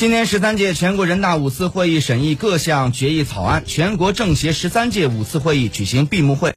今年十三届全国人大五次会议审议各项决议草案全国政协十三届五次会议举行闭幕会。